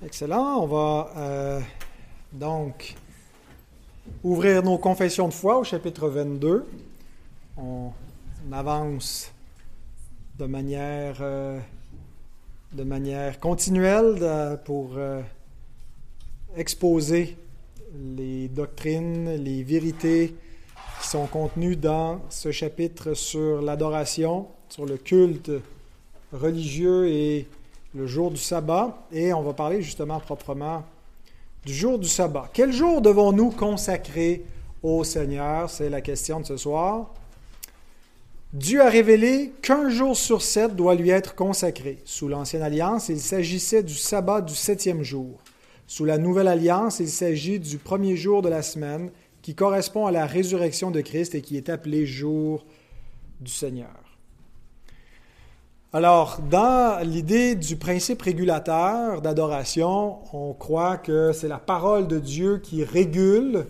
Excellent. On va euh, donc ouvrir nos confessions de foi au chapitre 22. On, avance de manière, euh, continuelle euh, pour exposer les doctrines, les vérités qui sont contenues dans ce chapitre sur l'adoration, sur le culte religieux et le jour du sabbat, et on va parler justement proprement du jour du sabbat. Quel jour devons-nous consacrer au Seigneur? C'est la question de ce soir. Dieu a révélé qu'un jour sur sept doit lui être consacré. Sous l'Ancienne Alliance, il s'agissait du sabbat du septième jour. Sous la Nouvelle Alliance, il s'agit du premier jour de la semaine qui correspond à la résurrection de Christ et qui est appelé jour du Seigneur. Alors, dans l'idée du principe régulateur d'adoration, on croit que c'est la parole de Dieu qui régule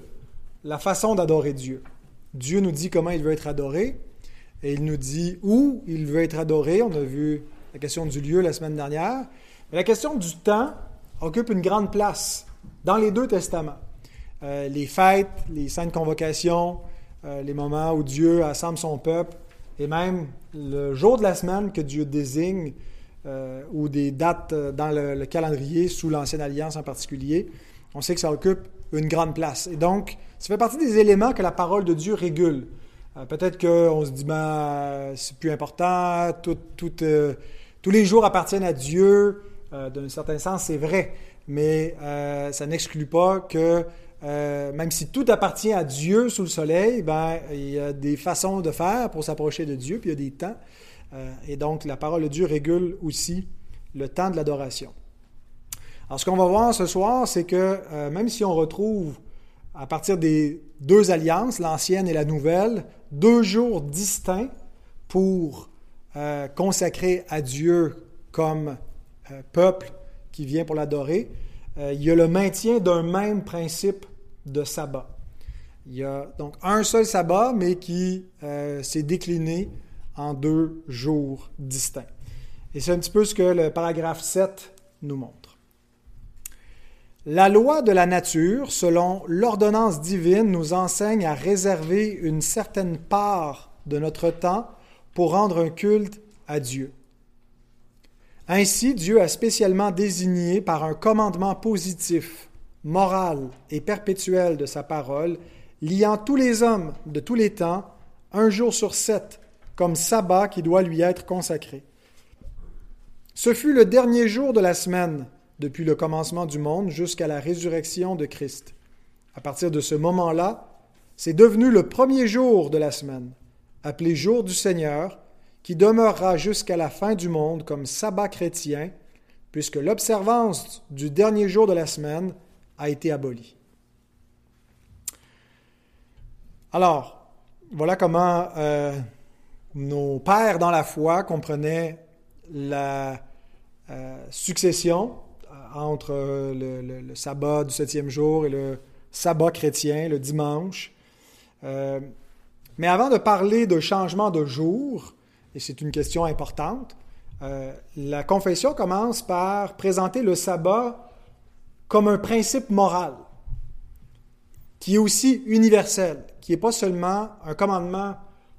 la façon d'adorer Dieu. Dieu nous dit comment il veut être adoré et il nous dit où il veut être adoré. On a vu la question du lieu la semaine dernière. Mais la question du temps occupe une grande place dans les deux testaments. Euh, les fêtes, les saintes convocations, euh, les moments où Dieu assemble son peuple et même le jour de la semaine que Dieu désigne, euh, ou des dates euh, dans le, calendrier, sous l'Ancienne Alliance en particulier, on sait que ça occupe une grande place. Et donc, ça fait partie des éléments que la parole de Dieu régule. Euh, peut-être qu'on se dit, ben, c'est plus important, tous les jours appartiennent à Dieu. D'un certain sens, c'est vrai, mais ça n'exclut pas que euh, même si tout appartient à Dieu sous le soleil, ben, il y a des façons de faire pour s'approcher de Dieu, puis il y a des temps. Euh, et donc, la parole de Dieu régule aussi le temps de l'adoration. Alors, ce qu'on va voir ce soir, c'est que euh, même si on retrouve à partir des deux alliances, l'ancienne et la nouvelle, deux jours distincts pour consacrer à Dieu comme peuple qui vient pour l'adorer, euh, il y a le maintien d'un même principe de sabbat. Il y a donc un seul sabbat, mais qui euh, s'est décliné en deux jours distincts. Et c'est un petit peu ce que le paragraphe 7 nous montre. La loi de la nature, selon l'ordonnance divine, nous enseigne à réserver une certaine part de notre temps pour rendre un culte à Dieu. Ainsi, Dieu a spécialement désigné par un commandement positif, moral et perpétuel de sa parole, liant tous les hommes de tous les temps, un jour sur sept, comme sabbat qui doit lui être consacré. Ce fut le dernier jour de la semaine, depuis le commencement du monde jusqu'à la résurrection de Christ. À partir de ce moment-là, c'est devenu le premier jour de la semaine, appelé jour du Seigneur, qui demeurera jusqu'à la fin du monde comme sabbat chrétien, puisque l'observance du dernier jour de la semaine a été abolie. Alors, voilà comment euh, nos pères dans la foi comprenaient la euh, succession euh, entre le, sabbat du septième jour et le sabbat chrétien, le dimanche. mais avant de parler de changement de jour, et c'est une question importante. Euh, la confession commence par présenter le sabbat comme un principe moral, qui est aussi universel, qui n'est pas seulement un commandement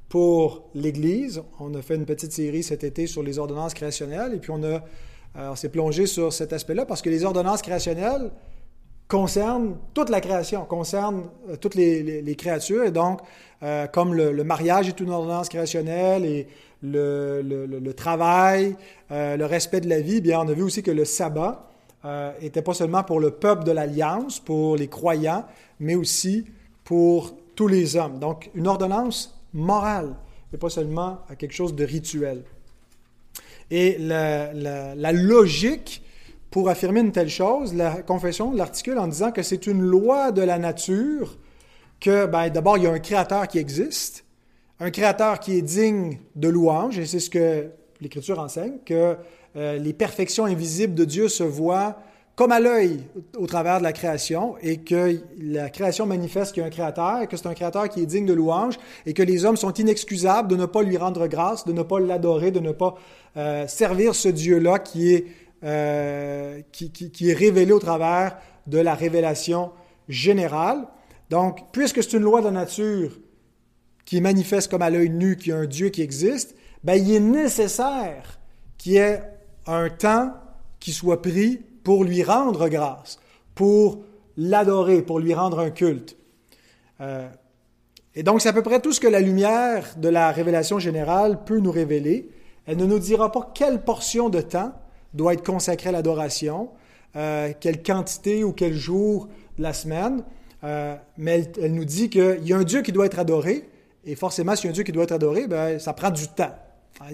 pour l'Église. On a fait une petite série cet été sur les ordonnances créationnelles, et puis on, a, euh, s'est plongé sur cet aspect-là, parce que les ordonnances créationnelles concernent toute la création, concernent euh, toutes les, créatures, et donc, comme le, le, mariage est une ordonnance créationnelle, et le, travail, euh, le respect de la vie, bien, on a vu aussi que le sabbat n'était euh, pas seulement pour le peuple de l'Alliance, pour les croyants, mais aussi pour tous les hommes. Donc, une ordonnance morale, et pas seulement quelque chose de rituel. Et la, la logique pour affirmer une telle chose, la confession l'articule en disant que c'est une loi de la nature, que ben, d'abord, il y a un créateur qui existe, un créateur qui est digne de louange, et c'est ce que l'Écriture enseigne, que euh, les perfections invisibles de Dieu se voient comme à l'œil au travers de la création, et que la création manifeste qu'il y a un créateur, et que c'est un créateur qui est digne de louange, et que les hommes sont inexcusables de ne pas lui rendre grâce, de ne pas l'adorer, de ne pas euh, servir ce Dieu-là qui est euh, qui, est révélée au travers de la révélation générale. Donc, puisque c'est une loi de la nature qui manifeste comme à l'œil nu qu'il y a un Dieu qui existe, ben, il est nécessaire qu'il y ait un temps qui soit pris pour lui rendre grâce, pour l'adorer, pour lui rendre un culte. Euh, et donc, c'est à peu près tout ce que la lumière de la révélation générale peut nous révéler. Elle ne nous dira pas quelle portion de temps doit être consacrée à l'adoration, euh, quelle quantité ou quel jour de la semaine, euh, mais elle, nous dit qu'il y a un Dieu qui doit être adoré, et forcément, s'il y a un Dieu qui doit être adoré, ben, ça prend du temps.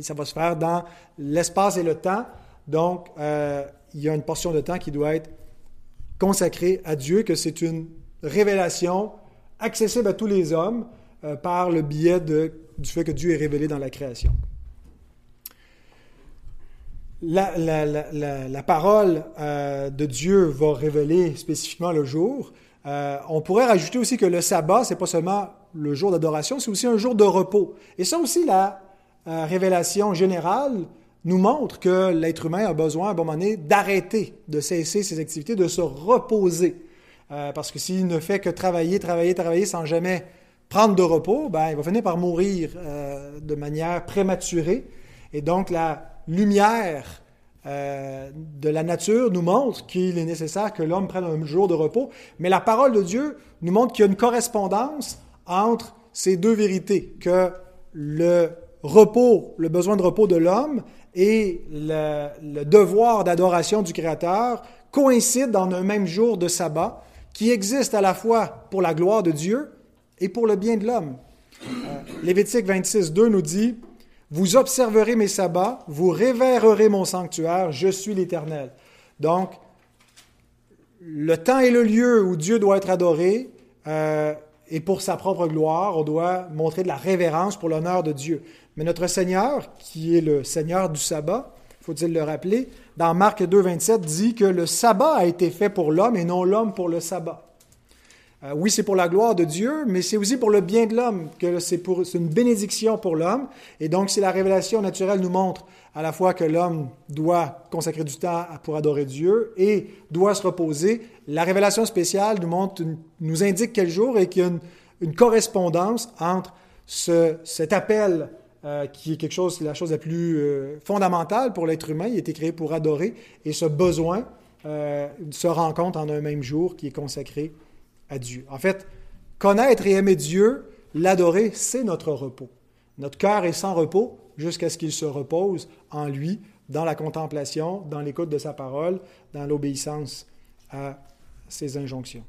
Ça va se faire dans l'espace et le temps. Donc, euh, il y a une portion de temps qui doit être consacrée à Dieu, que c'est une révélation accessible à tous les hommes euh, par le biais du fait que Dieu est révélé dans la création. La, parole de Dieu va révéler spécifiquement le jour. On pourrait rajouter aussi que le sabbat, c'est pas seulement le jour d'adoration, c'est aussi un jour de repos. Et ça aussi, la révélation générale nous montre que l'être humain a besoin à un moment donné d'arrêter, de cesser ses activités, de se reposer. Euh, parce que s'il ne fait que travailler, travailler, travailler sans jamais prendre de repos, ben, il va finir par mourir euh, de manière prématurée. Et donc la lumière euh, de la nature nous montre qu'il est nécessaire que l'homme prenne un jour de repos. Mais la parole de Dieu nous montre qu'il y a une correspondance entre ces deux vérités, que le repos, le besoin de repos de l'homme et le, devoir d'adoration du Créateur coïncident dans un même jour de sabbat qui existe à la fois pour la gloire de Dieu et pour le bien de l'homme. Euh, Lévitique 26, 2 nous dit, Vous observerez mes sabbats, vous révérerez mon sanctuaire, je suis l'Éternel. Donc, le temps et le lieu où Dieu doit être adoré, euh, et pour sa propre gloire, on doit montrer de la révérence pour l'honneur de Dieu. Mais notre Seigneur, qui est le Seigneur du sabbat, faut-il le rappeler, dans Marc 2, 27, dit que le sabbat a été fait pour l'homme et non l'homme pour le sabbat. Euh, oui, c'est pour la gloire de Dieu, mais c'est aussi pour le bien de l'homme, que c'est, une bénédiction pour l'homme. Et donc, si la révélation naturelle nous montre à la fois que l'homme doit consacrer du temps pour adorer Dieu et doit se reposer, la révélation spéciale nous, montre, nous indique quel jour et qu'il y a une, correspondance entre cet appel euh, qui est quelque chose, la chose la plus euh, fondamentale pour l'être humain. Il a été créé pour adorer et ce besoin euh, se rencontre en un même jour qui est consacré En fait, connaître et aimer Dieu, l'adorer, c'est notre repos. Notre cœur est sans repos jusqu'à ce qu'il se repose en lui, dans la contemplation, dans l'écoute de sa parole, dans l'obéissance à ses injonctions.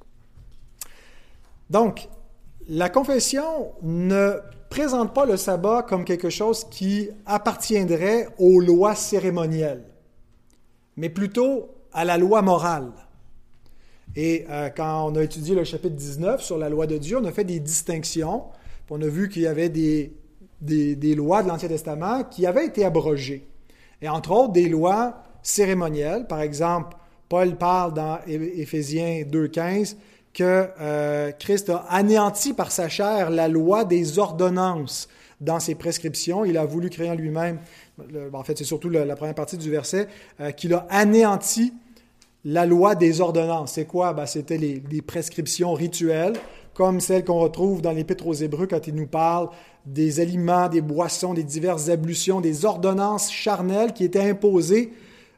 Donc, la confession ne présente pas le sabbat comme quelque chose qui appartiendrait aux lois cérémonielles, mais plutôt à la loi morale. Et euh, quand on a étudié le chapitre 19 sur la loi de Dieu, on a fait des distinctions. On a vu qu'il y avait des, lois de l'Ancien Testament qui avaient été abrogées. Et entre autres, des lois cérémonielles. Par exemple, Paul parle dans Éphésiens 2.15 que euh, Christ a anéanti par sa chair la loi des ordonnances dans ses prescriptions. Il a voulu créer en lui-même, en fait c'est surtout la, première partie du verset, euh, qu'il a anéanti la loi des ordonnances. C'est quoi? Ben, C'était les, prescriptions rituelles, comme celles qu'on retrouve dans l'Épître aux Hébreux quand il nous parle des aliments, des boissons, des diverses ablutions, des ordonnances charnelles qui étaient imposées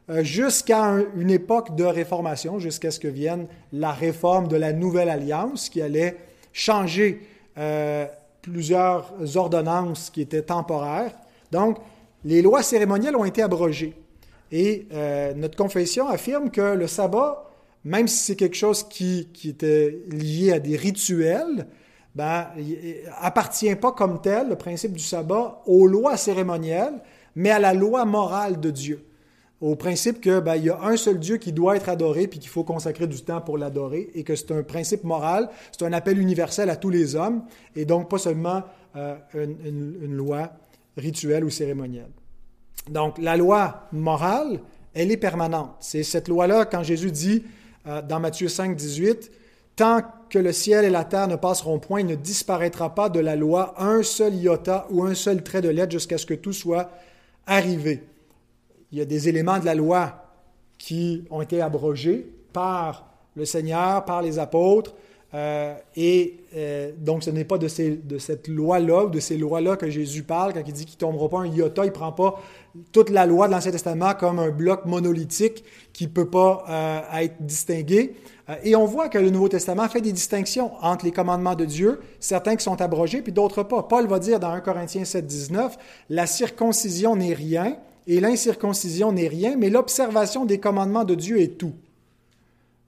euh, jusqu'à une époque de réformation, jusqu'à ce que vienne la réforme de la Nouvelle Alliance qui allait changer euh, plusieurs ordonnances qui étaient temporaires. Donc, les lois cérémonielles ont été abrogées. Et euh, notre confession affirme que le sabbat, même si c'est quelque chose qui, qui, était lié à des rituels, ben, appartient pas comme tel, le principe du sabbat, aux lois cérémonielles, mais à la loi morale de Dieu au principe que ben, il y a un seul Dieu qui doit être adoré puis qu'il faut consacrer du temps pour l'adorer et que c'est un principe moral, c'est un appel universel à tous les hommes et donc pas seulement euh, une, loi rituelle ou cérémonielle. Donc la loi morale, elle est permanente. C'est cette loi-là quand Jésus dit euh, dans Matthieu 5, 18, Tant que le ciel et la terre ne passeront point, il ne disparaîtra pas de la loi un seul iota ou un seul trait de lettre jusqu'à ce que tout soit arrivé il y a des éléments de la loi qui ont été abrogés par le Seigneur, par les apôtres. Euh, et euh, donc, ce n'est pas de, cette loi-là, de ces lois-là que Jésus parle quand il dit qu'il ne tombera pas un iota, il ne prend pas toute la loi de l'Ancien Testament comme un bloc monolithique qui ne peut pas euh, être distingué. et on voit que le Nouveau Testament fait des distinctions entre les commandements de Dieu, certains qui sont abrogés, puis d'autres pas. Paul va dire dans 1 Corinthiens 7, 19, la circoncision n'est rien et l'incirconcision n'est rien, mais l'observation des commandements de Dieu est tout.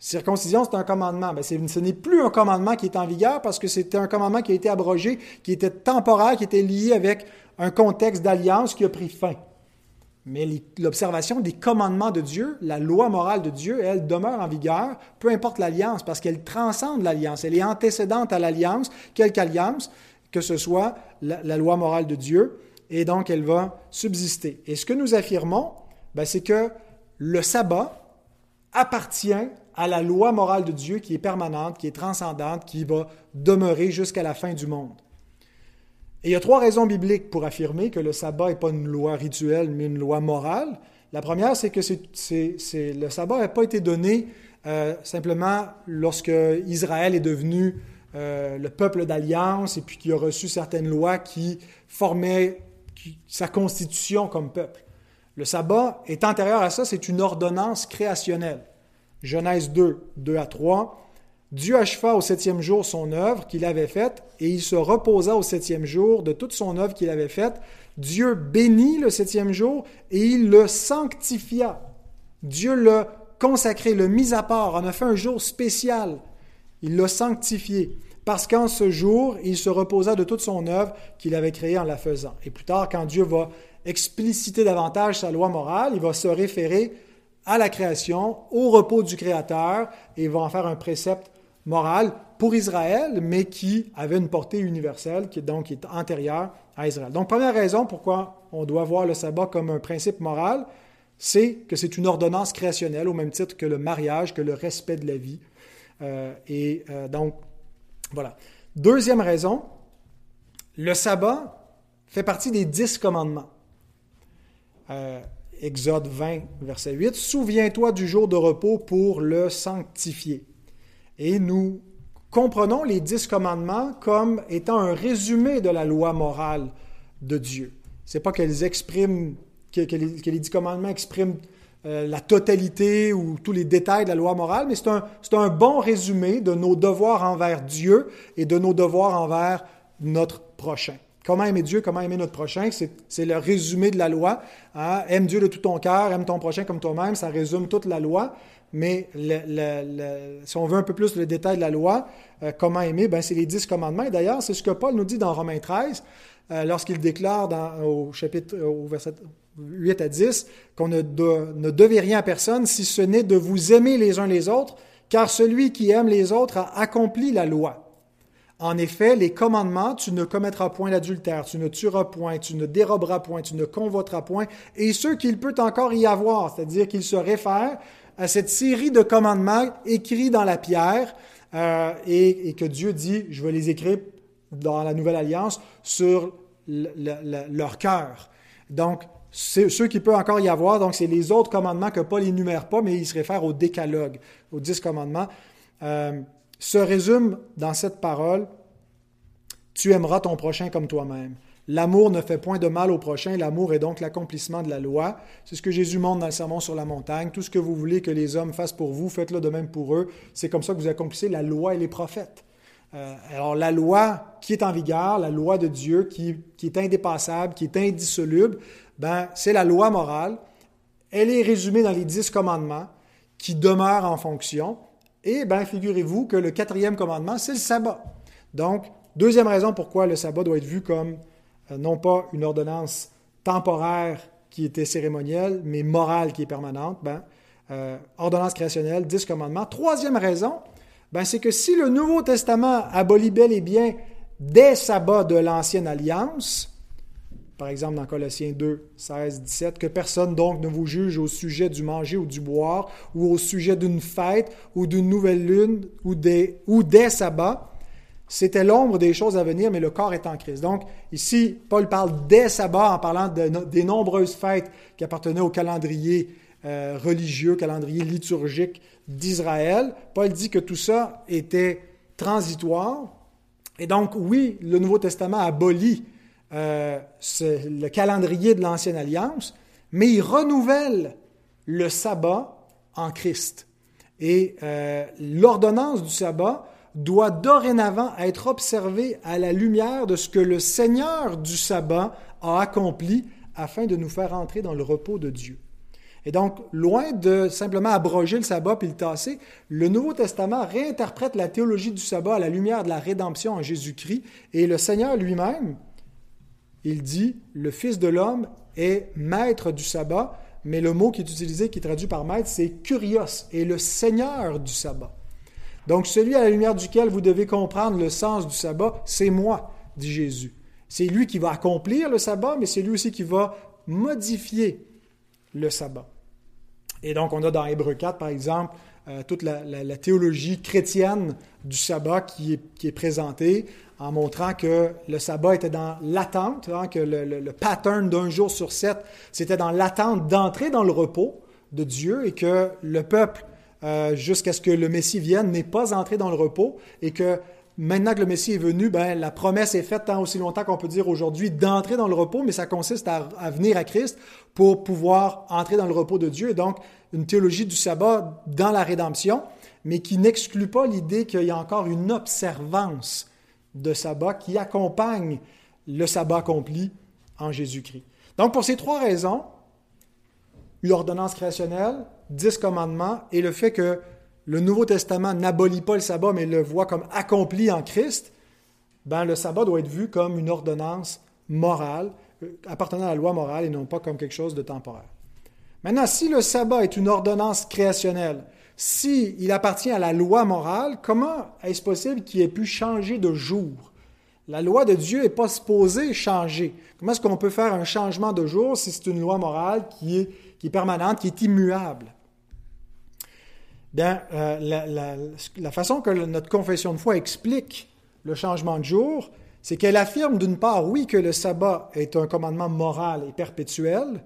Circoncision, c'est un commandement. Mais ce n'est plus un commandement qui est en vigueur parce que c'était un commandement qui a été abrogé, qui était temporaire, qui était lié avec un contexte d'alliance qui a pris fin. Mais l'observation des commandements de Dieu, la loi morale de Dieu, elle demeure en vigueur, peu importe l'alliance, parce qu'elle transcende l'alliance. Elle est antécédente à l'alliance, quelque alliance, que ce soit la, la, loi morale de Dieu, et donc elle va subsister. Et ce que nous affirmons, ben, c'est que le sabbat appartient à la loi morale de Dieu qui est permanente, qui est transcendante, qui va demeurer jusqu'à la fin du monde. Et il y a trois raisons bibliques pour affirmer que le sabbat n'est pas une loi rituelle, mais une loi morale. La première, c'est que le sabbat n'a pas été donné euh, simplement lorsque Israël est devenu euh, le peuple d'alliance et puis qu'il a reçu certaines lois qui formaient sa constitution comme peuple. Le sabbat est antérieur à ça, c'est une ordonnance créationnelle. Genèse 2, 2 à 3. Dieu acheva au septième jour son œuvre qu'il avait faite, et il se reposa au septième jour de toute son œuvre qu'il avait faite. Dieu bénit le septième jour, et il le sanctifia. Dieu l'a consacré, le mis à part, en a fait un jour spécial. Il l'a sanctifié, parce qu'en ce jour, il se reposa de toute son œuvre qu'il avait créée en la faisant. Et plus tard, quand Dieu va expliciter davantage sa loi morale, il va se référer à la création, au repos du Créateur, et va en faire un précepte moral pour Israël, mais qui avait une portée universelle, qui est donc est antérieure à Israël. Donc, première raison pourquoi on doit voir le sabbat comme un principe moral, c'est que c'est une ordonnance créationnelle au même titre que le mariage, que le respect de la vie. Euh, et euh, donc, voilà. Deuxième raison, le sabbat fait partie des dix commandements. Euh, Exode 20, verset 8, Souviens-toi du jour de repos pour le sanctifier. Et nous comprenons les dix commandements comme étant un résumé de la loi morale de Dieu. C'est pas qu'elles expriment, que, les, dix commandements expriment euh, la totalité ou tous les détails de la loi morale, mais c'est un, un bon résumé de nos devoirs envers Dieu et de nos devoirs envers notre prochain. Comment aimer Dieu, comment aimer notre prochain, c'est le résumé de la loi. Hein. Aime Dieu de tout ton cœur, aime ton prochain comme toi-même, ça résume toute la loi. Mais si on veut un peu plus le détail de la loi, euh, comment aimer, ben, c'est les dix commandements. D'ailleurs, c'est ce que Paul nous dit dans Romains 13, euh, lorsqu'il déclare dans, au chapitre au verset 8 à 10 qu'on ne, ne devait rien à personne si ce n'est de vous aimer les uns les autres, car celui qui aime les autres a accompli la loi. En effet, les commandements, tu ne commettras point l'adultère, tu ne tueras point, tu ne déroberas point, tu ne convoiteras point, et ce qu'il peut encore y avoir, c'est-à-dire qu'il se réfère à cette série de commandements écrits dans la pierre euh, et, que Dieu dit, je vais les écrire dans la nouvelle alliance sur leur cœur. Donc, ceux qui peut encore y avoir, donc c'est les autres commandements que Paul énumère pas, mais il se réfère au décalogue, aux dix commandements. Euh, se résume dans cette parole, tu aimeras ton prochain comme toi-même. L'amour ne fait point de mal au prochain, l'amour est donc l'accomplissement de la loi. C'est ce que Jésus montre dans le sermon sur la montagne. Tout ce que vous voulez que les hommes fassent pour vous, faites-le de même pour eux. C'est comme ça que vous accomplissez la loi et les prophètes. Euh, alors la loi qui est en vigueur, la loi de Dieu qui, qui est indépassable, qui est indissoluble, ben, c'est la loi morale. Elle est résumée dans les dix commandements qui demeurent en fonction. Et bien, figurez-vous que le quatrième commandement, c'est le sabbat. Donc, deuxième raison pourquoi le sabbat doit être vu comme euh, non pas une ordonnance temporaire qui était cérémonielle, mais morale qui est permanente. Ben, euh, ordonnance créationnelle, dix commandements. Troisième raison, ben, c'est que si le Nouveau Testament abolit bel et bien des sabbats de l'Ancienne Alliance, par exemple dans Colossiens 2, 16, 17, que personne donc ne vous juge au sujet du manger ou du boire, ou au sujet d'une fête, ou d'une nouvelle lune, ou des, ou des sabbats. C'était l'ombre des choses à venir, mais le corps est en crise. Donc, ici, Paul parle des sabbats en parlant des nombreuses fêtes qui appartenaient au calendrier euh, religieux, calendrier liturgique d'Israël. Paul dit que tout ça était transitoire. Et donc, oui, le Nouveau Testament abolit euh, le calendrier de l'Ancienne Alliance, mais il renouvelle le sabbat en Christ. Et euh, l'ordonnance du sabbat doit dorénavant être observée à la lumière de ce que le Seigneur du sabbat a accompli afin de nous faire entrer dans le repos de Dieu. Et donc, loin de simplement abroger le sabbat puis le tasser, le Nouveau Testament réinterprète la théologie du sabbat à la lumière de la rédemption en Jésus-Christ. Et le Seigneur lui-même, il dit, le Fils de l'homme est maître du sabbat, mais le mot qui est utilisé, qui est traduit par maître, c'est kurios, et le Seigneur du sabbat. Donc, celui à la lumière duquel vous devez comprendre le sens du sabbat, c'est moi, dit Jésus. C'est lui qui va accomplir le sabbat, mais c'est lui aussi qui va modifier le sabbat. Et donc, on a dans Hébreu 4, par exemple, euh, toute la, théologie chrétienne du sabbat qui est, présentée en montrant que le sabbat était dans l'attente, hein, que le, pattern d'un jour sur sept, c'était dans l'attente d'entrer dans le repos de Dieu et que le peuple, euh, jusqu'à ce que le Messie vienne, n'est pas entré dans le repos et que maintenant que le Messie est venu, ben, la promesse est faite tant aussi longtemps qu'on peut dire aujourd'hui d'entrer dans le repos, mais ça consiste à, venir à Christ pour pouvoir entrer dans le repos de Dieu. Donc, une théologie du sabbat dans la rédemption, mais qui n'exclut pas l'idée qu'il y a encore une observance de sabbat qui accompagne le sabbat accompli en Jésus-Christ. Donc, pour ces trois raisons, l'ordonnance créationnelle, dix commandements et le fait que le Nouveau Testament n'abolit pas le sabbat, mais le voit comme accompli en Christ, ben, le sabbat doit être vu comme une ordonnance morale, appartenant à la loi morale et non pas comme quelque chose de temporaire. Maintenant, si le sabbat est une ordonnance créationnelle, si il appartient à la loi morale, comment est-ce possible qu'il ait pu changer de jour? La loi de Dieu n'est pas supposée changer. Comment est-ce qu'on peut faire un changement de jour si c'est une loi morale qui est, qui est permanente, qui est immuable? Bien, euh, la, façon que notre confession de foi explique le changement de jour, c'est qu'elle affirme d'une part, oui, que le sabbat est un commandement moral et perpétuel,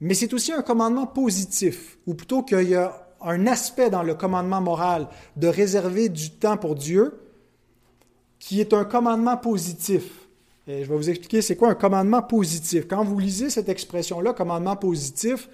mais c'est aussi un commandement positif, ou plutôt qu'il y a un aspect dans le commandement moral de réserver du temps pour Dieu qui est un commandement positif. Je vais vous expliquer c'est quoi un commandement positif. Quand vous lisez cette expression-là, commandement positif,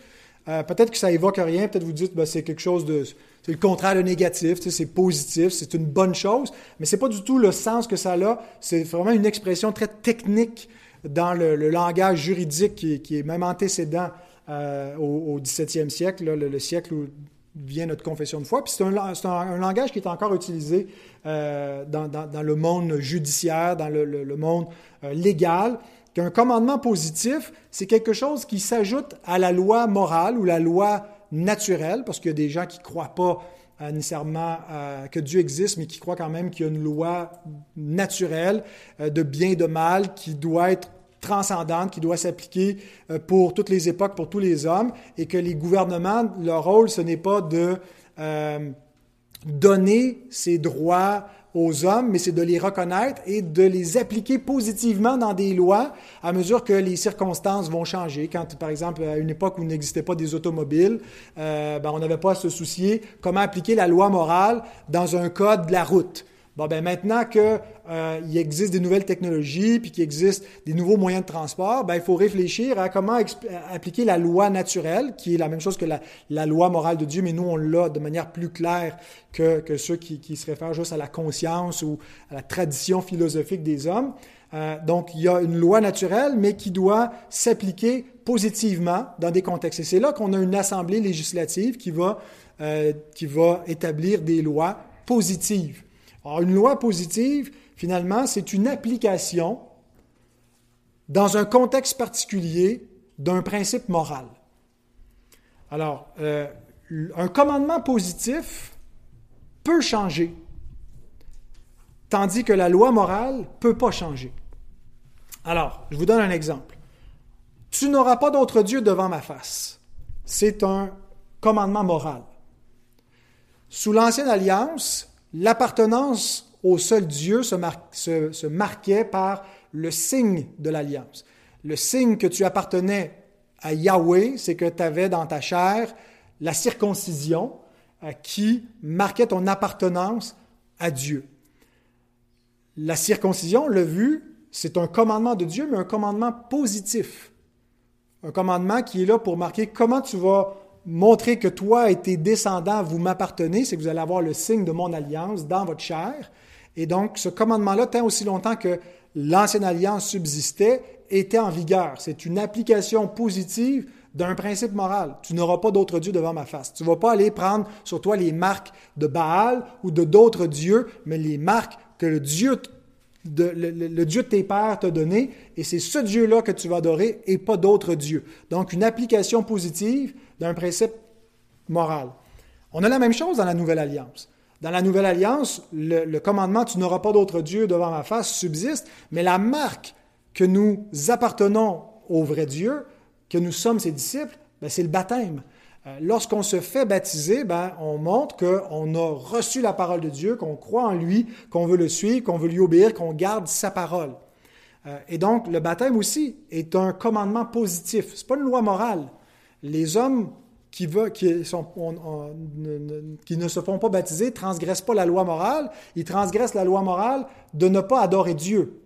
euh, peut-être que ça évoque rien, peut-être vous dites ben, c'est quelque chose de c'est le contraire de négatif, c'est positif, c'est une bonne chose, mais c'est pas du tout le sens que ça a. C'est vraiment une expression très technique dans le, langage juridique qui, est même antécédent euh, au, 17e siècle, le, siècle où vient notre confession de foi. Puis c'est un, langage qui est encore utilisé euh, dans, le monde judiciaire, dans le, monde euh, légal qu'un commandement positif, c'est quelque chose qui s'ajoute à la loi morale ou la loi naturel, parce qu'il y a des gens qui ne croient pas euh, nécessairement euh, que Dieu existe, mais qui croient quand même qu'il y a une loi naturelle euh, de bien et de mal qui doit être transcendante, qui doit s'appliquer pour toutes les époques, pour tous les hommes, et que les gouvernements, leur rôle, ce n'est pas de donner ces droits aux hommes, mais c'est de les reconnaître et de les appliquer positivement dans des lois à mesure que les circonstances vont changer. Quand, par exemple, à une époque où il n'existait pas des automobiles, euh, ben, on n'avait pas à se soucier comment appliquer la loi morale dans un code de la route. Bon, ben maintenant qu'il euh, existe des nouvelles technologies, puis qu'il existe des nouveaux moyens de transport, ben il faut réfléchir à comment appliquer la loi naturelle, qui est la même chose que la, loi morale de Dieu, mais nous, on l'a de manière plus claire que, que ceux qui, qui, se réfèrent juste à la conscience ou à la tradition philosophique des hommes. Euh, donc, il y a une loi naturelle, mais qui doit s'appliquer positivement dans des contextes. Et c'est là qu'on a une assemblée législative qui va, euh, qui va établir des lois positives. Alors, une loi positive, finalement, c'est une application dans un contexte particulier d'un principe moral. Alors, euh, un commandement positif peut changer, tandis que la loi morale ne peut pas changer. Alors, je vous donne un exemple. Tu n'auras pas d'autre Dieu devant ma face. C'est un commandement moral. Sous l'Ancienne Alliance, l'appartenance au seul Dieu se, marquait par le signe de l'alliance. Le signe que tu appartenais à Yahweh, c'est que tu avais dans ta chair la circoncision euh, qui marquait ton appartenance à Dieu. La circoncision, le vu, c'est un commandement de Dieu, mais un commandement positif. Un commandement qui est là pour marquer comment tu vas montrer que toi et tes descendants, vous m'appartenez, c'est que vous allez avoir le signe de mon alliance dans votre chair. Et donc, ce commandement-là, tant aussi longtemps que l'ancienne alliance subsistait, était en vigueur. C'est une application positive d'un principe moral. Tu n'auras pas d'autre Dieu devant ma face. Tu ne vas pas aller prendre sur toi les marques de Baal ou de d'autres dieux, mais les marques que le Dieu le, Dieu de tes pères t'a donné, et c'est ce Dieu-là que tu vas adorer et pas d'autres dieux. Donc, une application positive d'un principe moral. On a la même chose dans la Nouvelle Alliance. Dans la Nouvelle Alliance, le, commandement Tu n'auras pas d'autre Dieu devant ma face subsiste, mais la marque que nous appartenons au vrai Dieu, que nous sommes ses disciples, ben, c'est le baptême. Euh, lorsqu'on se fait baptiser, ben, on montre qu'on a reçu la parole de Dieu, qu'on croit en lui, qu'on veut le suivre, qu'on veut lui obéir, qu'on garde sa parole. Euh, et donc, le baptême aussi est un commandement positif. Ce n'est pas une loi morale. Les hommes qui, ne se font pas baptiser transgressent pas la loi morale, ils transgressent la loi morale de ne pas adorer Dieu.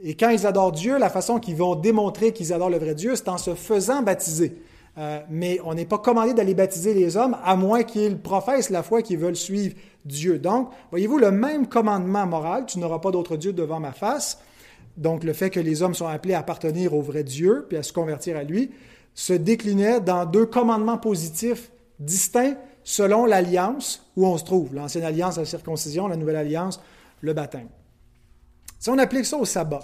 Et quand ils adorent Dieu, la façon qu'ils vont démontrer qu'ils adorent le vrai Dieu, c'est en se faisant baptiser. Euh, mais on n'est pas commandé d'aller baptiser les hommes, à moins qu'ils professent la foi qu'ils veulent suivre Dieu. Donc, voyez-vous, le même commandement moral, tu n'auras pas d'autre Dieu devant ma face, donc le fait que les hommes sont appelés à appartenir au vrai Dieu, puis à se convertir à lui, se déclinait dans deux commandements positifs distincts selon l'alliance où on se trouve. L'ancienne alliance, la circoncision, la nouvelle alliance, le baptême. Si on applique ça au sabbat,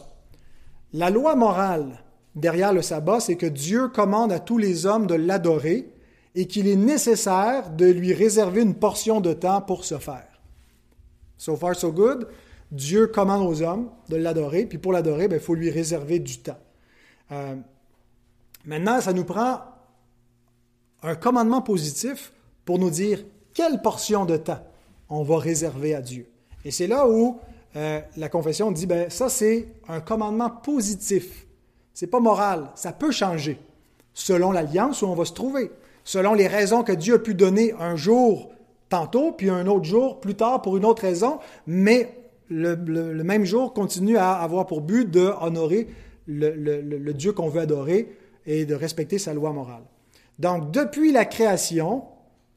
la loi morale derrière le sabbat, c'est que Dieu commande à tous les hommes de l'adorer et qu'il est nécessaire de lui réserver une portion de temps pour ce faire. So far, so good. Dieu commande aux hommes de l'adorer, puis pour l'adorer, ben, il faut lui réserver du temps. Euh, maintenant, ça nous prend un commandement positif pour nous dire quelle portion de temps on va réserver à Dieu. Et c'est là où euh, la confession dit, ben, ça c'est un commandement positif n'est pas moral. Ça peut changer selon l'alliance où on va se trouver, selon les raisons que Dieu a pu donner un jour tantôt, puis un autre jour plus tard pour une autre raison, mais le, même jour continue à avoir pour but d'honorer le Dieu qu'on veut adorer et de respecter sa loi morale. Donc, depuis la création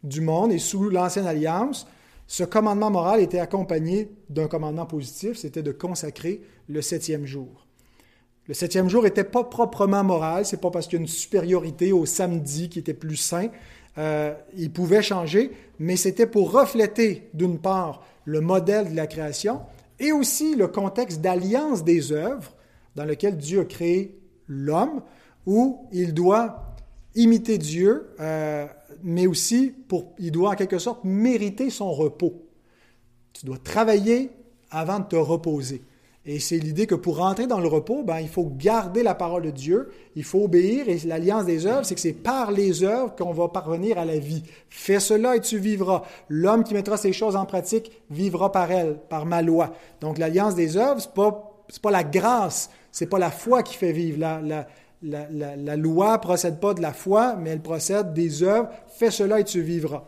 du monde et sous l'ancienne alliance, ce commandement moral était accompagné d'un commandement positif, c'était de consacrer le septième jour. Le septième jour n'était pas proprement moral, c'est pas parce qu'il y a une supériorité au samedi qui était plus saint. Euh, il pouvait changer, mais c'était pour refléter, d'une part, le modèle de la création et aussi le contexte d'alliance des œuvres dans lequel Dieu a créé l'homme, où il doit imiter Dieu, euh, mais aussi il doit en quelque sorte mériter son repos. Tu dois travailler avant de te reposer. Et c'est l'idée que pour rentrer dans le repos, ben, il faut garder la parole de Dieu, il faut obéir, et l'alliance des œuvres, c'est que c'est par les œuvres qu'on va parvenir à la vie. Fais cela et tu vivras. L'homme qui mettra ces choses en pratique vivra par elles, par ma loi. Donc l'alliance des œuvres, ce n'est pas, pas la grâce, c'est pas la foi qui fait vivre. La, la, la, la loi procède pas de la foi, mais elle procède des œuvres. Fais cela et tu vivras.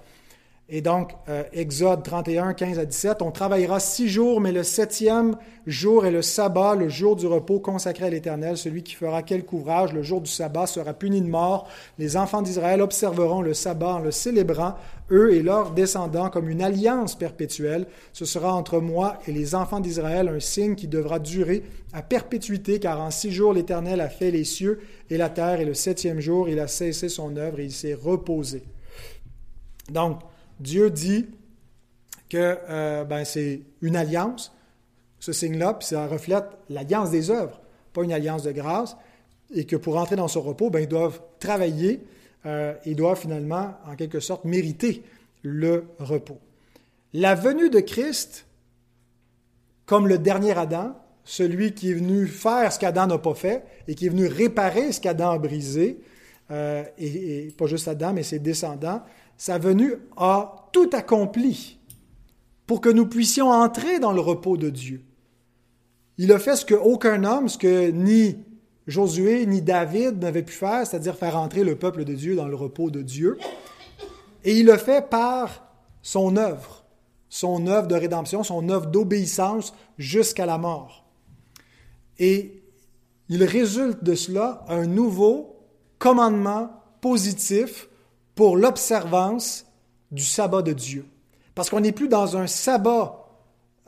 Et donc, euh, Exode 31, 15 à 17, on travaillera six jours, mais le septième jour est le sabbat, le jour du repos consacré à l'Éternel. Celui qui fera quelque ouvrage le jour du sabbat sera puni de mort. Les enfants d'Israël observeront le sabbat en le célébrant, eux et leurs descendants, comme une alliance perpétuelle. Ce sera entre moi et les enfants d'Israël un signe qui devra durer à perpétuité, car en six jours l'Éternel a fait les cieux et la terre, et le septième jour il a cessé son œuvre et il s'est reposé. Donc, Dieu dit que euh, ben, c'est une alliance, ce signe-là, puis ça reflète l'alliance des œuvres, pas une alliance de grâce, et que pour entrer dans ce repos, ben, ils doivent travailler, euh, ils doivent finalement, en quelque sorte, mériter le repos. La venue de Christ, comme le dernier Adam, celui qui est venu faire ce qu'Adam n'a pas fait et qui est venu réparer ce qu'Adam a brisé, euh, et, et, pas juste Adam, mais ses descendants, sa venue a tout accompli pour que nous puissions entrer dans le repos de Dieu. Il a fait ce qu'aucun homme, ce que ni Josué ni David n'avaient pu faire, c'est-à-dire faire entrer le peuple de Dieu dans le repos de Dieu. Et il le fait par son œuvre, son œuvre de rédemption, son œuvre d'obéissance jusqu'à la mort. Et il résulte de cela un nouveau commandement positif pour l'observance du sabbat de Dieu. Parce qu'on n'est plus dans un sabbat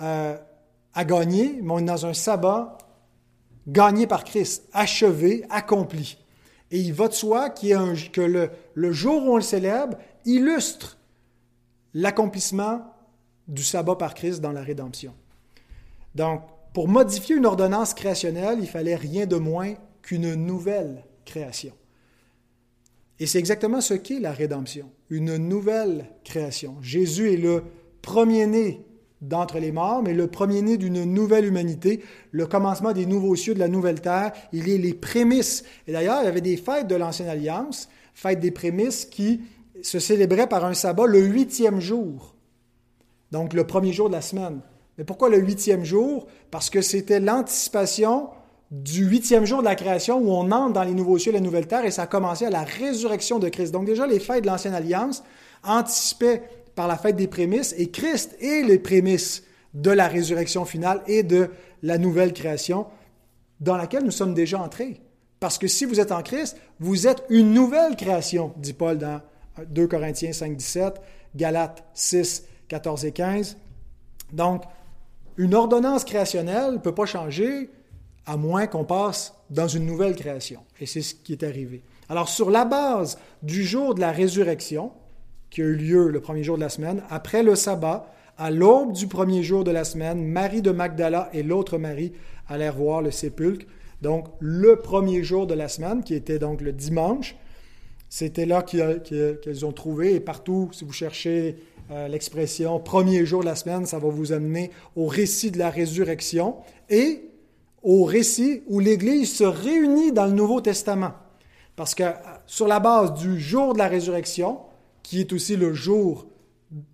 euh, à gagner, mais on est dans un sabbat gagné par Christ, achevé, accompli. Et il va de soi que le, le jour où on le célèbre illustre l'accomplissement du sabbat par Christ dans la rédemption. Donc, pour modifier une ordonnance créationnelle, il fallait rien de moins qu'une nouvelle création. Et c'est exactement ce qu'est la rédemption, une nouvelle création. Jésus est le premier-né d'entre les morts, mais le premier-né d'une nouvelle humanité, le commencement des nouveaux cieux, de la nouvelle terre. Il est les prémices. Et d'ailleurs, il y avait des fêtes de l'Ancienne Alliance, fêtes des prémices, qui se célébraient par un sabbat le huitième jour, donc le premier jour de la semaine. Mais pourquoi le huitième jour? Parce que c'était l'anticipation du huitième jour de la création où on entre dans les nouveaux cieux et la nouvelle terre et ça a commencé à la résurrection de Christ. Donc déjà, les fêtes de l'Ancienne Alliance anticipaient par la fête des prémices et Christ est les prémices de la résurrection finale et de la nouvelle création dans laquelle nous sommes déjà entrés. Parce que si vous êtes en Christ, vous êtes une nouvelle création, dit Paul dans 2 Corinthiens 5, 17, Galates 6, 14 et 15. Donc, une ordonnance créationnelle ne peut pas changer à moins qu'on passe dans une nouvelle création. Et c'est ce qui est arrivé. Alors, sur la base du jour de la résurrection, qui a eu lieu le premier jour de la semaine, après le sabbat, à l'aube du premier jour de la semaine, Marie de Magdala et l'autre Marie allèrent voir le sépulcre. Donc, le premier jour de la semaine, qui était donc le dimanche, c'était là qu'elles ont trouvé. Et partout, si vous cherchez euh, l'expression premier jour de la semaine, ça va vous amener au récit de la résurrection et au récit où l'Église se réunit dans le Nouveau Testament. Parce que sur la base du jour de la résurrection, qui est aussi le jour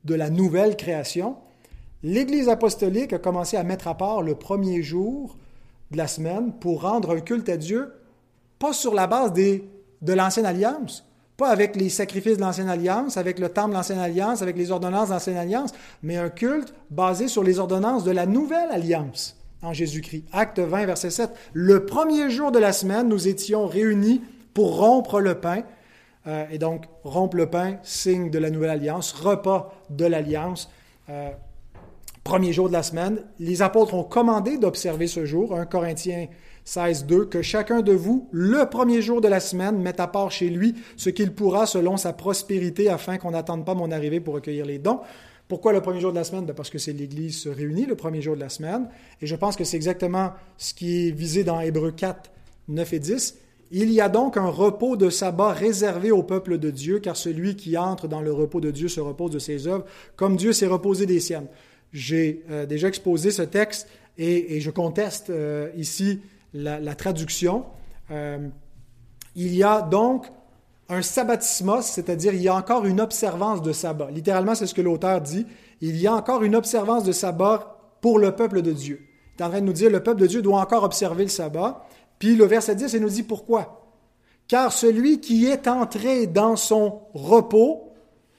de la nouvelle création, l'Église apostolique a commencé à mettre à part le premier jour de la semaine pour rendre un culte à Dieu, pas sur la base de l'Ancienne Alliance, pas avec les sacrifices de l'Ancienne Alliance, avec le temple de l'Ancienne Alliance, avec les ordonnances de l'Ancienne Alliance, mais un culte basé sur les ordonnances de la Nouvelle Alliance en Jésus-Christ. Acte 20, verset 7. Le premier jour de la semaine, nous étions réunis pour rompre le pain. Euh, et donc, rompre le pain, signe de la Nouvelle Alliance, repas de l'Alliance. Euh, premier jour de la semaine. Les apôtres ont commandé d'observer ce jour, 1 Corinthiens 16, 2, que chacun de vous, le premier jour de la semaine, mette à part chez lui ce qu'il pourra selon sa prospérité, afin qu'on n'attende pas mon arrivée pour recueillir les dons. Pourquoi le premier jour de la semaine? Ben, Parce que c'est l'Église se réunit le premier jour de la semaine. Et je pense que c'est exactement ce qui est visé dans Hébreux 4, 9 et 10. Il y a donc un repos de sabbat réservé au peuple de Dieu, car celui qui entre dans le repos de Dieu se repose de ses œuvres, comme Dieu s'est reposé des siennes. J'ai euh, déjà exposé ce texte et, je conteste euh, ici la, traduction. Euh, il y a donc un sabbatismos, c'est-à-dire il y a encore une observance de sabbat. Littéralement, c'est ce que l'auteur dit. Il y a encore une observance de sabbat pour le peuple de Dieu. Il est en train de nous dire le peuple de Dieu doit encore observer le sabbat. Puis le verset 10, il nous dit pourquoi? Car celui qui est entré dans son repos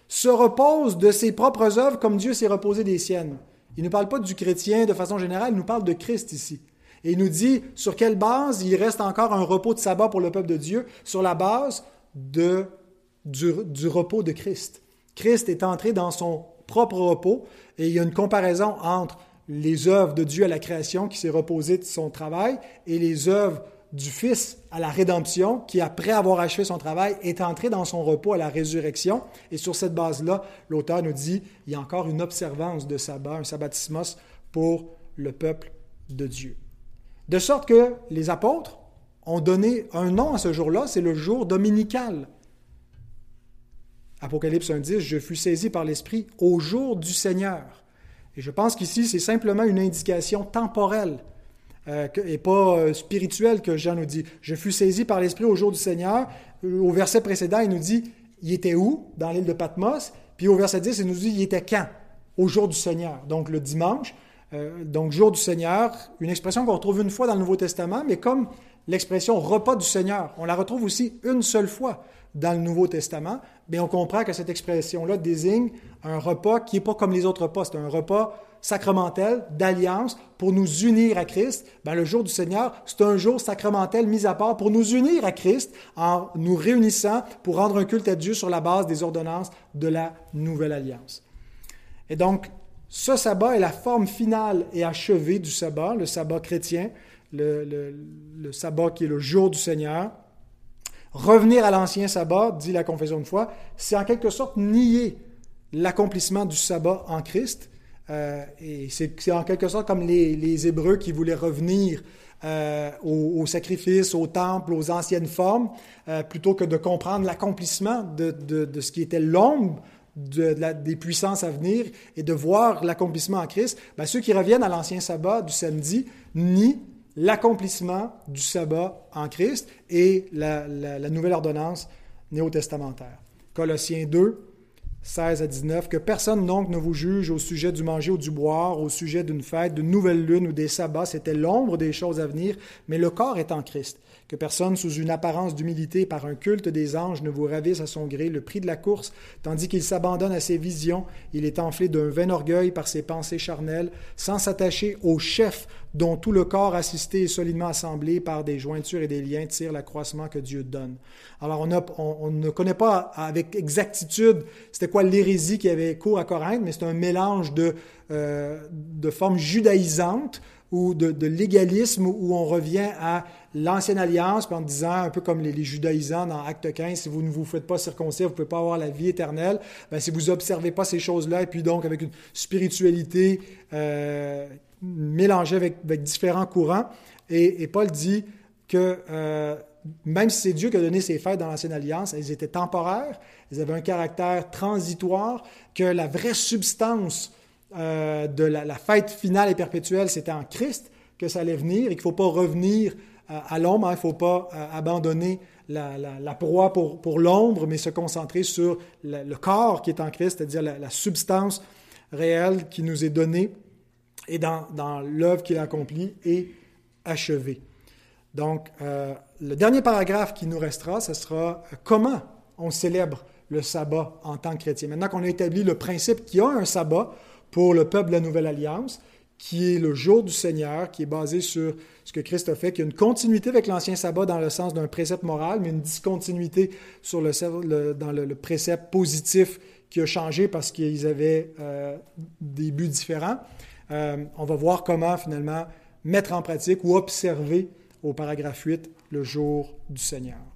se repose de ses propres œuvres comme Dieu s'est reposé des siennes. Il ne parle pas du chrétien de façon générale, il nous parle de Christ ici. Et il nous dit sur quelle base il reste encore un repos de sabbat pour le peuple de Dieu, sur la base du, repos de Christ. Christ est entré dans son propre repos et il y a une comparaison entre les œuvres de Dieu à la création qui s'est reposé de son travail et les œuvres du Fils à la rédemption qui, après avoir achevé son travail, est entré dans son repos à la résurrection. Et sur cette base-là, l'auteur nous dit, il y a encore une observance de sabbat, un sabbatismos pour le peuple de Dieu. De sorte que les apôtres ont donné un nom à ce jour-là, c'est le jour dominical. Apocalypse 1.10, je fus saisi par l'Esprit au jour du Seigneur. Et je pense qu'ici, c'est simplement une indication temporelle euh, et pas euh, spirituelle que Jean nous dit. Je fus saisi par l'Esprit au jour du Seigneur. Au verset précédent, il nous dit, il était où? Dans l'île de Patmos. Puis au verset 10, il nous dit, il était quand? Au jour du Seigneur. Donc le dimanche. Euh, donc, jour du Seigneur, une expression qu'on retrouve une fois dans le Nouveau Testament, mais comme l'expression repas du Seigneur. On la retrouve aussi une seule fois dans le Nouveau Testament, mais on comprend que cette expression-là désigne un repas qui n'est pas comme les autres repas. C'est un repas sacramentel d'alliance pour nous unir à Christ. Ben, le jour du Seigneur, c'est un jour sacramentel mis à part pour nous unir à Christ en nous réunissant pour rendre un culte à Dieu sur la base des ordonnances de la nouvelle alliance. Et donc, ce sabbat est la forme finale et achevée du sabbat, le sabbat chrétien, le, sabbat qui est le jour du Seigneur. Revenir à l'ancien sabbat, dit la confession de foi, c'est en quelque sorte nier l'accomplissement du sabbat en Christ. Euh, et c'est en quelque sorte comme les, Hébreux qui voulaient revenir euh, au, sacrifice, au temple, aux anciennes formes, euh, plutôt que de comprendre l'accomplissement de, ce qui était l'ombre des puissances à venir et de voir l'accomplissement en Christ. Ben, ceux qui reviennent à l'ancien sabbat du samedi nient l'accomplissement du sabbat en Christ et la, la nouvelle ordonnance néo-testamentaire. Colossiens 2, 16 à 19, que personne donc ne vous juge au sujet du manger ou du boire, au sujet d'une fête, d'une nouvelle lune ou des sabbats, c'était l'ombre des choses à venir, mais le corps est en Christ. Que personne, sous une apparence d'humilité par un culte des anges, ne vous ravisse à son gré le prix de la course, tandis qu'il s'abandonne à ses visions, il est enflé d'un vain orgueil par ses pensées charnelles, sans s'attacher au chef dont tout le corps assisté et solidement assemblé par des jointures et des liens tire l'accroissement que Dieu donne. Alors on, ne connaît pas avec exactitude c'était quoi l'hérésie qui avait cours à Corinthe, mais c'est un mélange de, euh, de formes judaïsantes ou de, légalisme où on revient à l'ancienne alliance, en disant, un peu comme les, judaïsants dans Acte 15, si vous ne vous faites pas circoncire, vous ne pouvez pas avoir la vie éternelle. Ben, si vous n'observez pas ces choses-là, et puis donc avec une spiritualité euh, mélangée avec, différents courants, et, Paul dit que euh, même si c'est Dieu qui a donné ces fêtes dans l'ancienne alliance, elles étaient temporaires, elles avaient un caractère transitoire, que la vraie substance euh, de la, fête finale et perpétuelle, c'était en Christ que ça allait venir et qu'il ne faut pas revenir euh, à l'ombre, hein. il ne faut pas euh, abandonner la, proie pour, l'ombre, mais se concentrer sur le, corps qui est en Christ, c'est-à-dire la, substance réelle qui nous est donnée et dans, dans l'œuvre qu'il a accomplie et achevée. Donc, le dernier paragraphe qui nous restera, ce sera comment on célèbre le sabbat en tant que chrétien. Maintenant qu'on a établi le principe qu'il y a un sabbat, pour le peuple de la Nouvelle Alliance, qui est le jour du Seigneur, qui est basé sur ce que Christ a fait, qui a une continuité avec l'ancien sabbat dans le sens d'un précepte moral, mais une discontinuité sur le, dans le, précepte positif qui a changé parce qu'ils avaient euh, des buts différents. Euh, on va voir comment finalement mettre en pratique ou observer au paragraphe 8 le jour du Seigneur.